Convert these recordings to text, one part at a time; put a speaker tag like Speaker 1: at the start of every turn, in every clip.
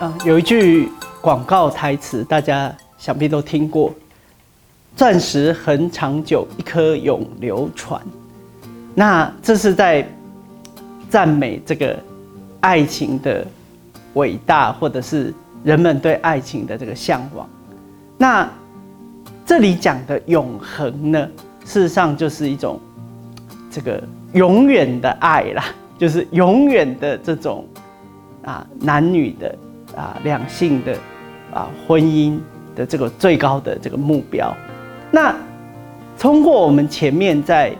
Speaker 1: 啊，有一句广告台词，大家想必都听过：“钻石恒长久，一颗永流传。”那这是在赞美这个爱情的伟大，或者是人们对爱情的这个向往。那这里讲的永恒呢，事实上就是一种这个永远的爱啦，就是永远的这种啊男女的啊两性的啊婚姻的这个最高的这个目标。那通过我们前面在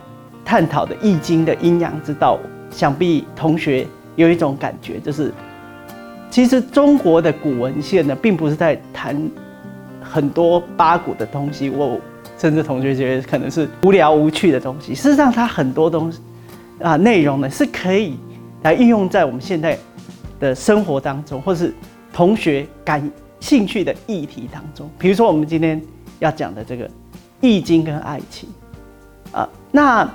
Speaker 1: 探讨的《易经》的阴阳之道，想必同学有一种感觉，就是其实中国的古文献呢，并不是在谈很多八股的东西，我甚至同学觉得可能是无聊无趣的东西。事实上，它很多东西啊内容呢，是可以来运用在我们现在的生活当中，或是同学感兴趣的议题当中。比如说，我们今天要讲的这个《易经》跟爱情啊，那。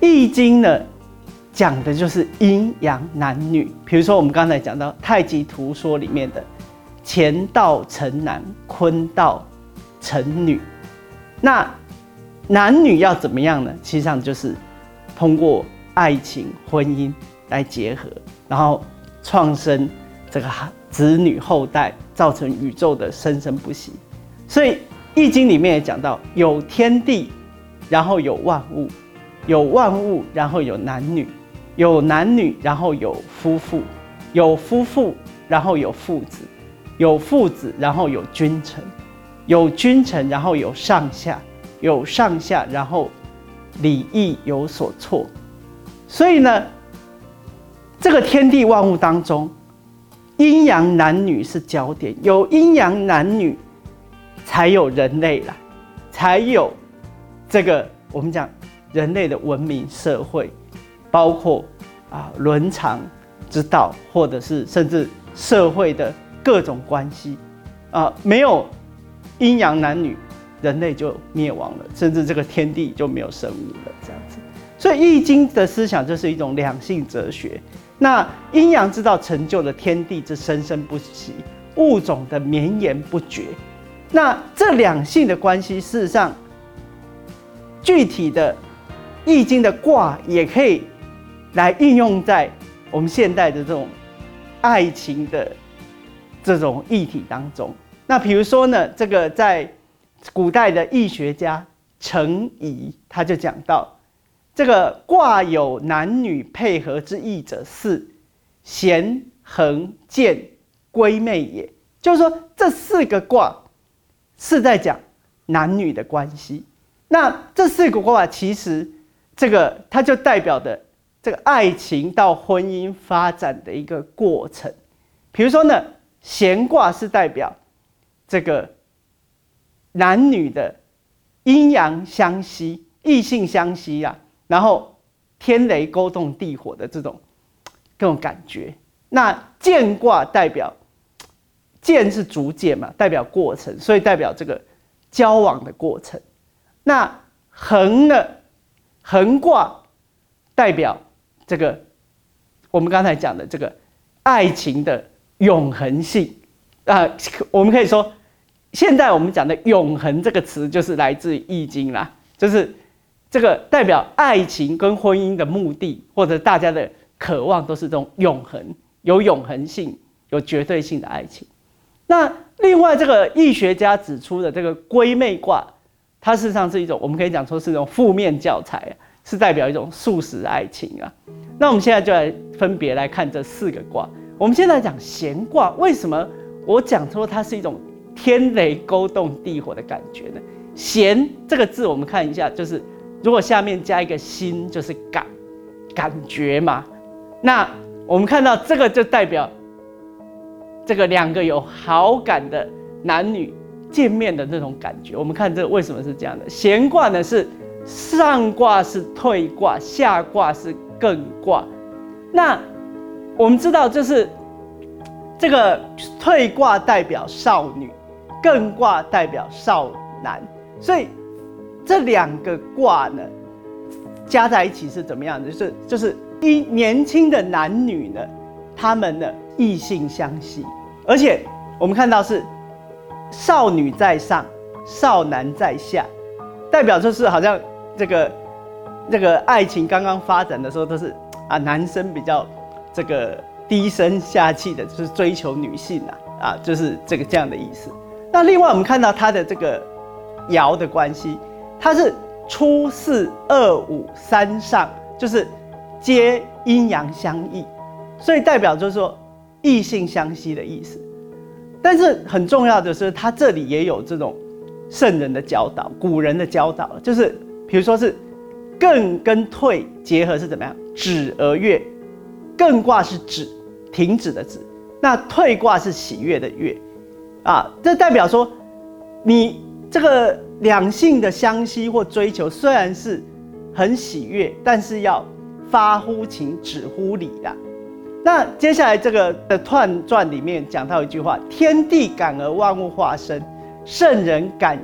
Speaker 1: 易经呢，讲的就是阴阳男女。比如说，我们刚才讲到《太极图说》里面的“乾道成男，坤道成女”，那男女要怎么样呢？实际上就是通过爱情、婚姻来结合，然后创生这个子女后代，造成宇宙的生生不息。所以《易经》里面也讲到，有天地，然后有万物。有万物，然后有男女，有男女，然后有夫妇，有夫妇，然后有父子，有父子，然后有君臣，有君臣，然后有上下，有上下，然后礼义有所措。所以呢，这个天地万物当中，阴阳男女是焦点，有阴阳男女，才有人类啦，才有这个我们讲。人类的文明社会，包括啊伦常之道，或者是甚至社会的各种关系，啊没有阴阳男女，人类就灭亡了，甚至这个天地就没有生物了。这样子，所以《易经》的思想就是一种两性哲学。那阴阳之道成就了天地之生生不息，物种的绵延不绝。那这两性的关系，事实上具体的。易经的卦也可以来应用在我们现代的这种爱情的这种议题当中。那比如说呢，这个在古代的易学家程颐他就讲到，这个卦有男女配合之意者，是咸、恒、健、归妹也。就是说，这四个卦是在讲男女的关系。那这四个卦其实。这个它就代表的这个爱情到婚姻发展的一个过程。比如说呢，闲卦是代表这个男女的阴阳相吸、异性相吸啊，然后天雷勾动地火的这种各种感觉。那见卦代表见是逐渐嘛，代表过程，所以代表这个交往的过程。那横呢？横卦代表这个我们刚才讲的这个爱情的永恒性啊，我们可以说，现在我们讲的“永恒”这个词就是来自《易经》啦，就是这个代表爱情跟婚姻的目的或者大家的渴望都是这种永恒、有永恒性、有绝对性的爱情。那另外，这个易学家指出的这个归妹卦。它事实上是一种，我们可以讲说是一种负面教材，是代表一种素食爱情啊。那我们现在就来分别来看这四个卦。我们现在讲咸卦，为什么我讲说它是一种天雷勾动地火的感觉呢？咸这个字，我们看一下，就是如果下面加一个心，就是感感觉嘛。那我们看到这个就代表这个两个有好感的男女。见面的那种感觉，我们看这为什么是这样的？闲卦呢是上卦是退卦，下卦是艮卦。那我们知道，就是这个退卦代表少女，艮卦代表少男，所以这两个卦呢加在一起是怎么样的？就是就是一年轻的男女呢，他们呢异性相吸，而且我们看到是少女在上，少男在下，代表就是好像这个这个爱情刚刚发展的时候都是啊，男生比较这个低声下气的，就是追求女性啊，啊，就是这个这样的意思。那另外我们看到它的这个爻的关系，它是初四二五三上，就是皆阴阳相异，所以代表就是说异性相吸的意思。但是很重要的是，它这里也有这种圣人的教导、古人的教导，就是比如说是艮跟退结合是怎么样？止而悦，艮卦是止，停止的止，那退卦是喜悦的悦。啊，这代表说，你这个两性的相吸或追求虽然是很喜悦，但是要发乎情，止乎礼的。那接下来这个的《彖传》里面讲到一句话：“天地感而万物化生，圣人感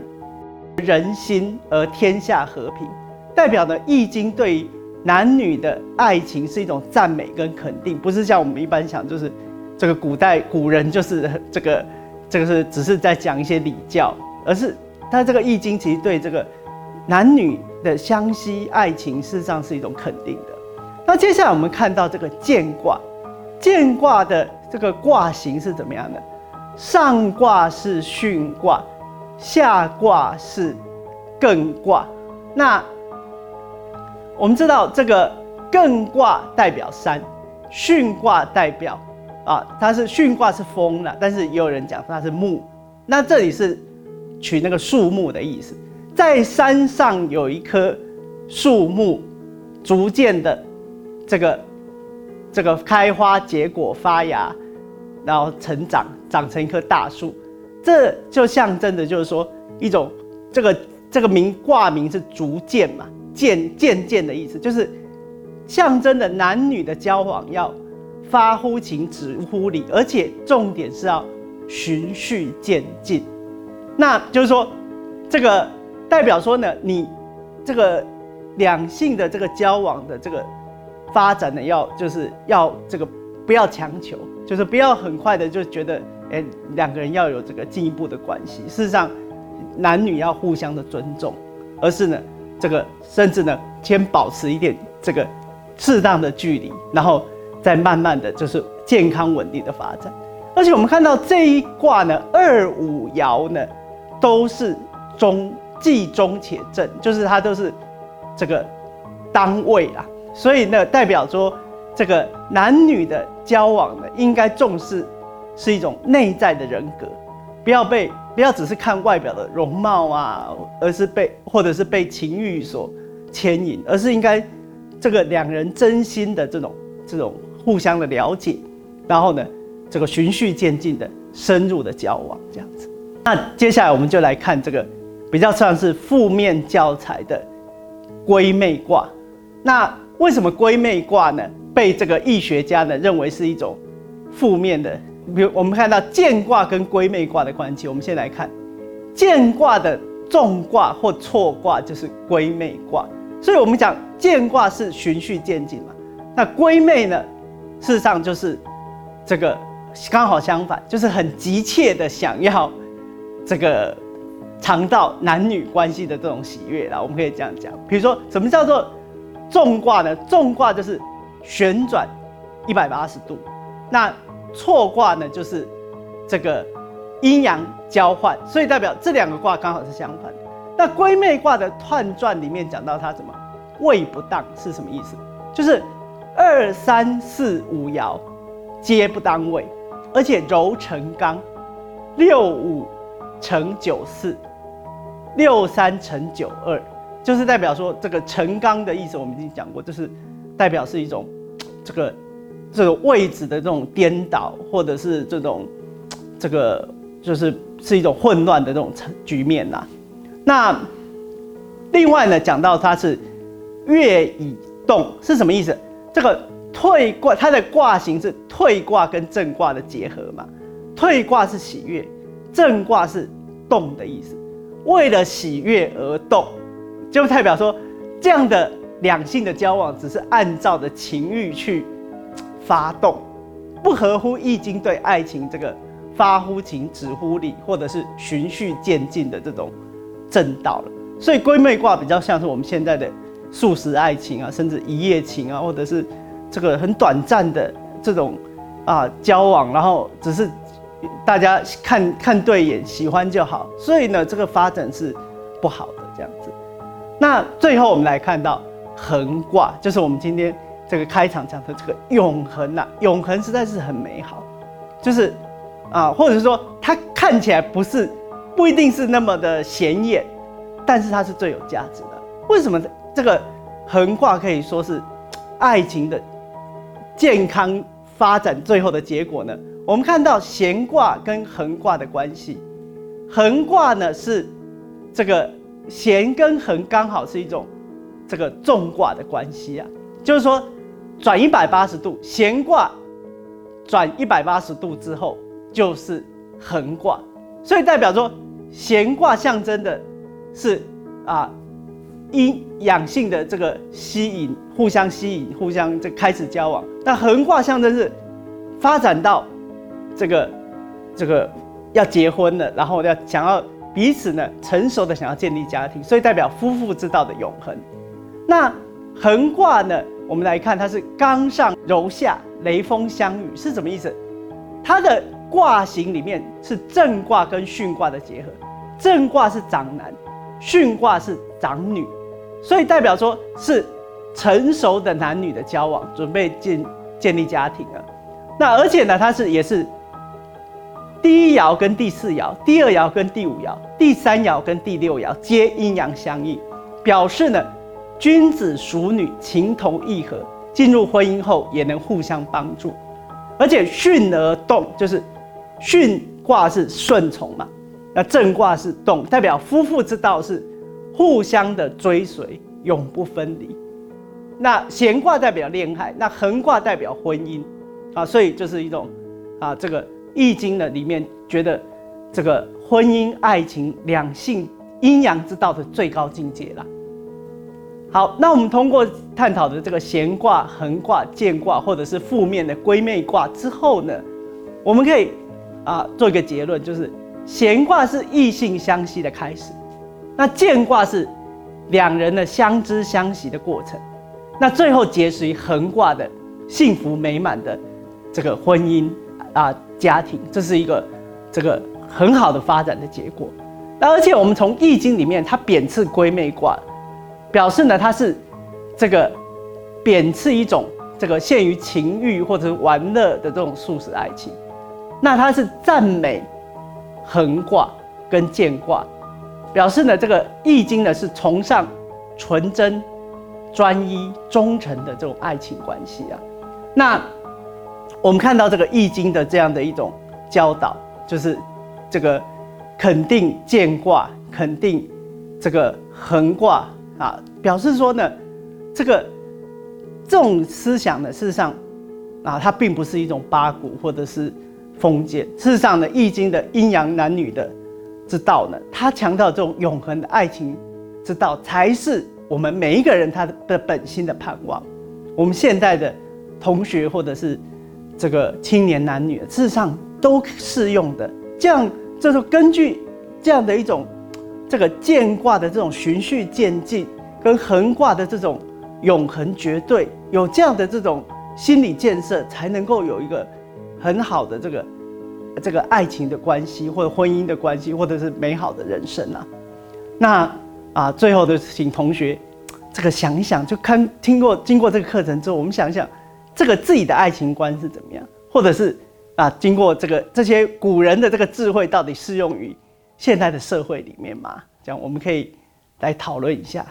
Speaker 1: 人心而天下和平。”代表呢，《易经》对男女的爱情是一种赞美跟肯定，不是像我们一般想，就是这个古代古人就是这个。这个是只是在讲一些礼教，而是它这个易经其实对这个男女的相吸爱情，事实上是一种肯定的。那接下来我们看到这个见卦，见卦的这个卦形是怎么样的？上卦是巽卦，下卦是艮卦。那我们知道这个艮卦代表山，巽卦代表。啊，它是巽卦是风了，但是也有人讲它是木，那这里是取那个树木的意思，在山上有一棵树木，逐渐的这个这个开花结果发芽，然后成长长成一棵大树，这就象征的就是说一种这个这个名卦名是逐渐嘛，渐渐渐的意思，就是象征的男女的交往要。发乎情，止乎礼，而且重点是要循序渐进。那就是说，这个代表说呢，你这个两性的这个交往的这个发展呢，要就是要这个不要强求，就是不要很快的就觉得，哎，两个人要有这个进一步的关系。事实上，男女要互相的尊重，而是呢，这个甚至呢，先保持一点这个适当的距离，然后。在慢慢的就是健康稳定的发展，而且我们看到这一卦呢，二五爻呢，都是中既中且正，就是它都是这个单位啦，所以呢，代表说这个男女的交往呢，应该重视是一种内在的人格，不要被不要只是看外表的容貌啊，而是被或者是被情欲所牵引，而是应该这个两人真心的这种这种。互相的了解，然后呢，这个循序渐进的深入的交往，这样子。那接下来我们就来看这个比较算是负面教材的归妹卦。那为什么归妹卦呢？被这个易学家呢认为是一种负面的？比如我们看到见卦跟归妹卦的关系，我们先来看见卦的重卦或错卦就是归妹卦。所以我们讲见卦是循序渐进嘛，那归妹呢？事实上就是这个刚好相反，就是很急切的想要这个尝到男女关系的这种喜悦啦。我们可以这样讲，比如说什么叫做纵卦呢？纵卦就是旋转一百八十度，那错卦呢就是这个阴阳交换，所以代表这两个卦刚好是相反的。那归妹卦的彖传里面讲到它怎么位不当是什么意思？就是。二三四五爻皆不当位，而且柔成刚，六五乘九四，六三乘九二，就是代表说这个成刚的意思，我们已经讲过，就是代表是一种这个这个位置的这种颠倒，或者是这种这个就是是一种混乱的这种局面呐。那另外呢，讲到它是月以动是什么意思？这个退卦，它的卦形是退卦跟正卦的结合嘛？退卦是喜悦，正卦是动的意思。为了喜悦而动，就代表说这样的两性的交往只是按照的情欲去发动，不合乎易经对爱情这个发乎情，止乎礼，或者是循序渐进的这种正道了。所以闺妹卦比较像是我们现在的素食爱情啊，甚至一夜情啊，或者是这个很短暂的这种啊交往，然后只是大家看看对眼，喜欢就好。所以呢，这个发展是不好的这样子。那最后我们来看到横卦，就是我们今天这个开场讲的这个永恒呐，永恒实在是很美好，就是啊，或者是说它看起来不是不一定是那么的显眼，但是它是最有价值的。为什么这个横卦可以说是爱情的健康发展最后的结果呢？我们看到闲卦跟横卦的关系，横卦呢是这个。弦跟横刚好是一种这个纵卦的关系啊，就是说转一百八十度，弦卦转一百八十度之后就是横卦，所以代表说弦卦象征的是啊阴阳性的这个吸引，互相吸引，互相这开始交往。那横卦象征是发展到这个这个要结婚了，然后要想要。彼此呢，成熟的想要建立家庭，所以代表夫妇之道的永恒。那横卦呢，我们来看它是刚上柔下，雷风相遇，是什么意思？它的卦形里面是正卦跟巽卦的结合，正卦是长男，巽卦是长女，所以代表说是成熟的男女的交往，准备建建立家庭了。那而且呢，它是也是。第一爻跟第四爻，第二爻跟第五爻，第三爻跟第六爻皆阴阳相应，表示呢，君子淑女情投意合，进入婚姻后也能互相帮助。而且巽而动，就是巽卦是顺从嘛，那震卦是动，代表夫妇之道是互相的追随，永不分离。那闲卦代表恋爱，那横卦代表婚姻啊，所以就是一种啊这个。易经呢里面觉得这个婚姻爱情两性阴阳之道的最高境界了。好，那我们通过探讨的这个闲卦、横卦、健卦，或者是负面的闺妹卦之后呢，我们可以啊做一个结论，就是闲卦是异性相吸的开始，那健卦是两人的相知相惜的过程，那最后结识于横卦的幸福美满的这个婚姻啊。家庭，这是一个这个很好的发展的结果。那而且我们从易经里面，它贬斥闺妹卦，表示呢它是这个贬斥一种这个限于情欲或者玩乐的这种素食爱情。那它是赞美横卦跟健卦，表示呢这个易经呢是崇尚纯真、专一、忠诚的这种爱情关系啊。那。我们看到这个《易经》的这样的一种教导，就是这个肯定见卦，肯定这个横卦啊，表示说呢，这个这种思想呢，事实上啊，它并不是一种八股或者是封建。事实上呢，《易经》的阴阳男女的之道呢，它强调这种永恒的爱情之道，才是我们每一个人他的本心的盼望。我们现在的同学或者是。这个青年男女，事实上都适用的。这样，就是根据这样的一种这个渐卦的这种循序渐进，跟横卦的这种永恒绝对，有这样的这种心理建设，才能够有一个很好的这个这个爱情的关系，或者婚姻的关系，或者是美好的人生啊。那啊，最后的请同学这个想一想，就看听过经过这个课程之后，我们想一想。这个自己的爱情观是怎么样，或者是啊，经过这个这些古人的这个智慧，到底适用于现在的社会里面吗？这样我们可以来讨论一下。